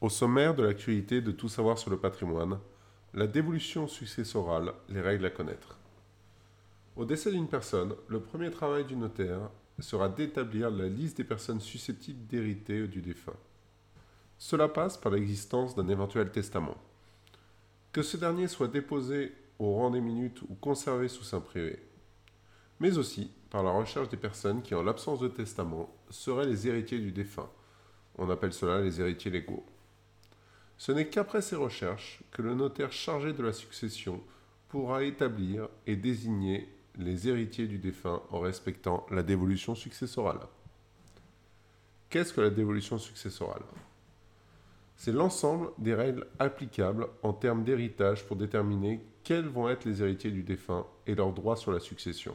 Au sommaire de l'actualité de tout savoir sur le patrimoine, la dévolution successorale, les règles à connaître. Au décès d'une personne, le premier travail du notaire sera d'établir la liste des personnes susceptibles d'hériter du défunt. Cela passe par l'existence d'un éventuel testament. Que ce dernier soit déposé au rang des minutes ou conservé sous sein privé, mais aussi par la recherche des personnes qui, en l'absence de testament, seraient les héritiers du défunt. On appelle cela les héritiers légaux. Ce n'est qu'après ces recherches que le notaire chargé de la succession pourra établir et désigner les héritiers du défunt en respectant la dévolution successorale. Qu'est-ce que la dévolution successorale? C'est l'ensemble des règles applicables en termes d'héritage pour déterminer quels vont être les héritiers du défunt et leurs droits sur la succession.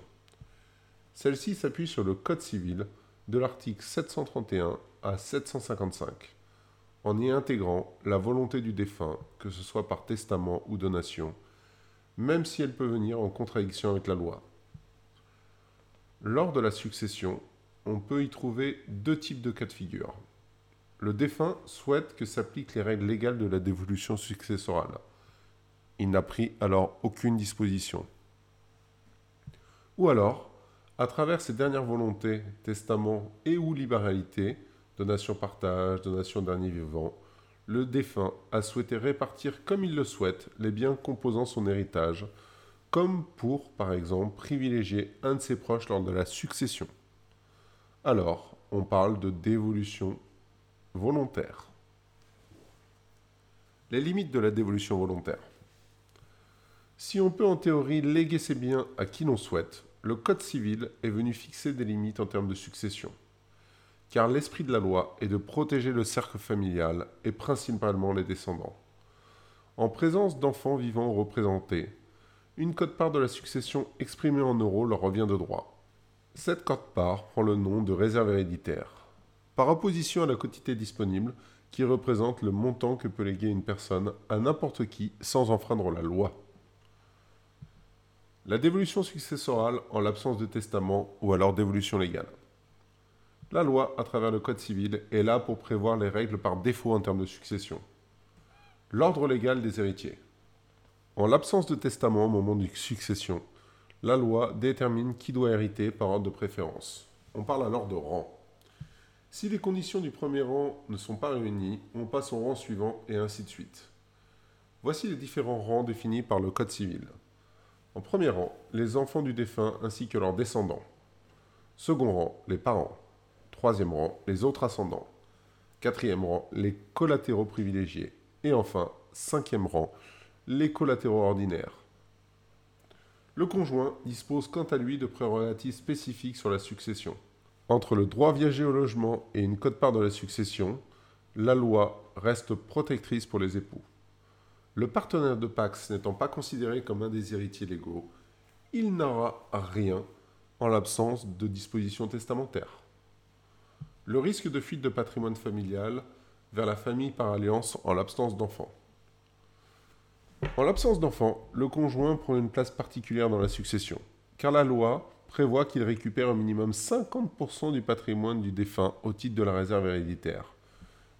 Celle-ci s'appuie sur le Code civil de l'article 731 à 755 en y intégrant la volonté du défunt, que ce soit par testament ou donation, même si elle peut venir en contradiction avec la loi. Lors de la succession, on peut y trouver deux types de cas de figure. Le défunt souhaite que s'appliquent les règles légales de la dévolution successorale. Il n'a pris alors aucune disposition. Ou alors, à travers ses dernières volontés, testament et ou libéralité, donation-partage, donation dernier vivant, le défunt a souhaité répartir comme il le souhaite les biens composant son héritage, comme pour, par exemple, privilégier un de ses proches lors de la succession. Alors, on parle de dévolution volontaire. Les limites de la dévolution volontaire. Si on peut en théorie léguer ses biens à qui l'on souhaite, le Code civil est venu fixer des limites en termes de succession car l'esprit de la loi est de protéger le cercle familial et principalement les descendants. En présence d'enfants vivants représentés, une cote-part de la succession exprimée en euros leur revient de droit. Cette cote-part prend le nom de réserve héréditaire, par opposition à la quotité disponible qui représente le montant que peut léguer une personne à n'importe qui sans enfreindre la loi. La dévolution successorale en l'absence de testament ou alors dévolution légale. La loi, à travers le Code civil, est là pour prévoir les règles par défaut en termes de succession. L'ordre légal des héritiers. En l'absence de testament au moment de succession, la loi détermine qui doit hériter par ordre de préférence. On parle alors de rang. Si les conditions du premier rang ne sont pas réunies, on passe au rang suivant et ainsi de suite. Voici les différents rangs définis par le Code civil. En premier rang, les enfants du défunt ainsi que leurs descendants. Second rang, les parents. Troisième rang, les autres ascendants. Quatrième rang, les collatéraux privilégiés. Et enfin, cinquième rang, les collatéraux ordinaires. Le conjoint dispose quant à lui de prérogatives spécifiques sur la succession. Entre le droit viager au logement et une cote-part de la succession, la loi reste protectrice pour les époux. Le partenaire de Pax n'étant pas considéré comme un des héritiers légaux, il n'aura rien en l'absence de dispositions testamentaires. Le risque de fuite de patrimoine familial vers la famille par alliance en l'absence d'enfants. En l'absence d'enfants, le conjoint prend une place particulière dans la succession, car la loi prévoit qu'il récupère au minimum 50% du patrimoine du défunt au titre de la réserve héréditaire.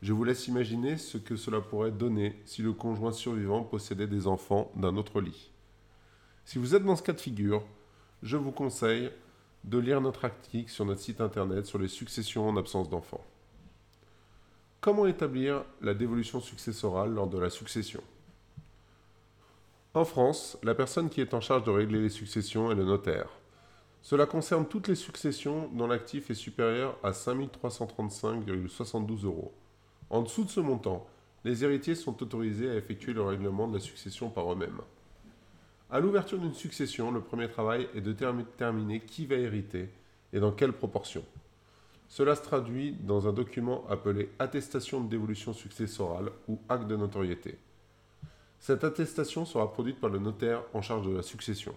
Je vous laisse imaginer ce que cela pourrait donner si le conjoint survivant possédait des enfants d'un autre lit. Si vous êtes dans ce cas de figure, je vous conseille de lire notre article sur notre site internet sur les successions en absence d'enfants. Comment établir la dévolution successorale lors de la succession? En France, la personne qui est en charge de régler les successions est le notaire. Cela concerne toutes les successions dont l'actif est supérieur à 5 335,72 euros. En dessous de ce montant, les héritiers sont autorisés à effectuer le règlement de la succession par eux-mêmes. À l'ouverture d'une succession, le premier travail est de déterminer qui va hériter et dans quelle proportion. Cela se traduit dans un document appelé attestation de dévolution successorale ou acte de notoriété. Cette attestation sera produite par le notaire en charge de la succession.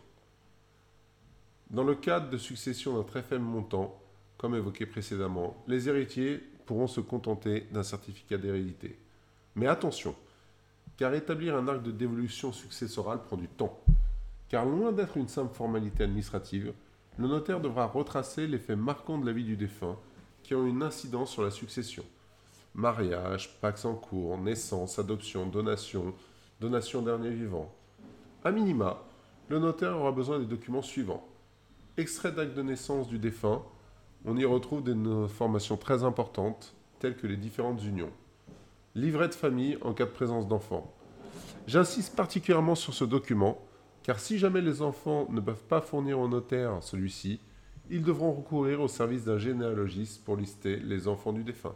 Dans le cadre de succession d'un très faible montant, comme évoqué précédemment, les héritiers pourront se contenter d'un certificat d'hérédité. Mais attention, car établir un acte de dévolution successorale prend du temps. Car loin d'être une simple formalité administrative, le notaire devra retracer les faits marquants de la vie du défunt qui ont une incidence sur la succession. mariage, pax en cours, naissance, adoption, donation, donation dernier vivant. A minima, le notaire aura besoin des documents suivants. Extrait d'acte de naissance du défunt, on y retrouve des informations très importantes, telles que les différentes unions. Livret de famille en cas de présence d'enfants. J'insiste particulièrement sur ce document, car si jamais les enfants ne peuvent pas fournir au notaire celui-ci, ils devront recourir au service d'un généalogiste pour lister les enfants du défunt.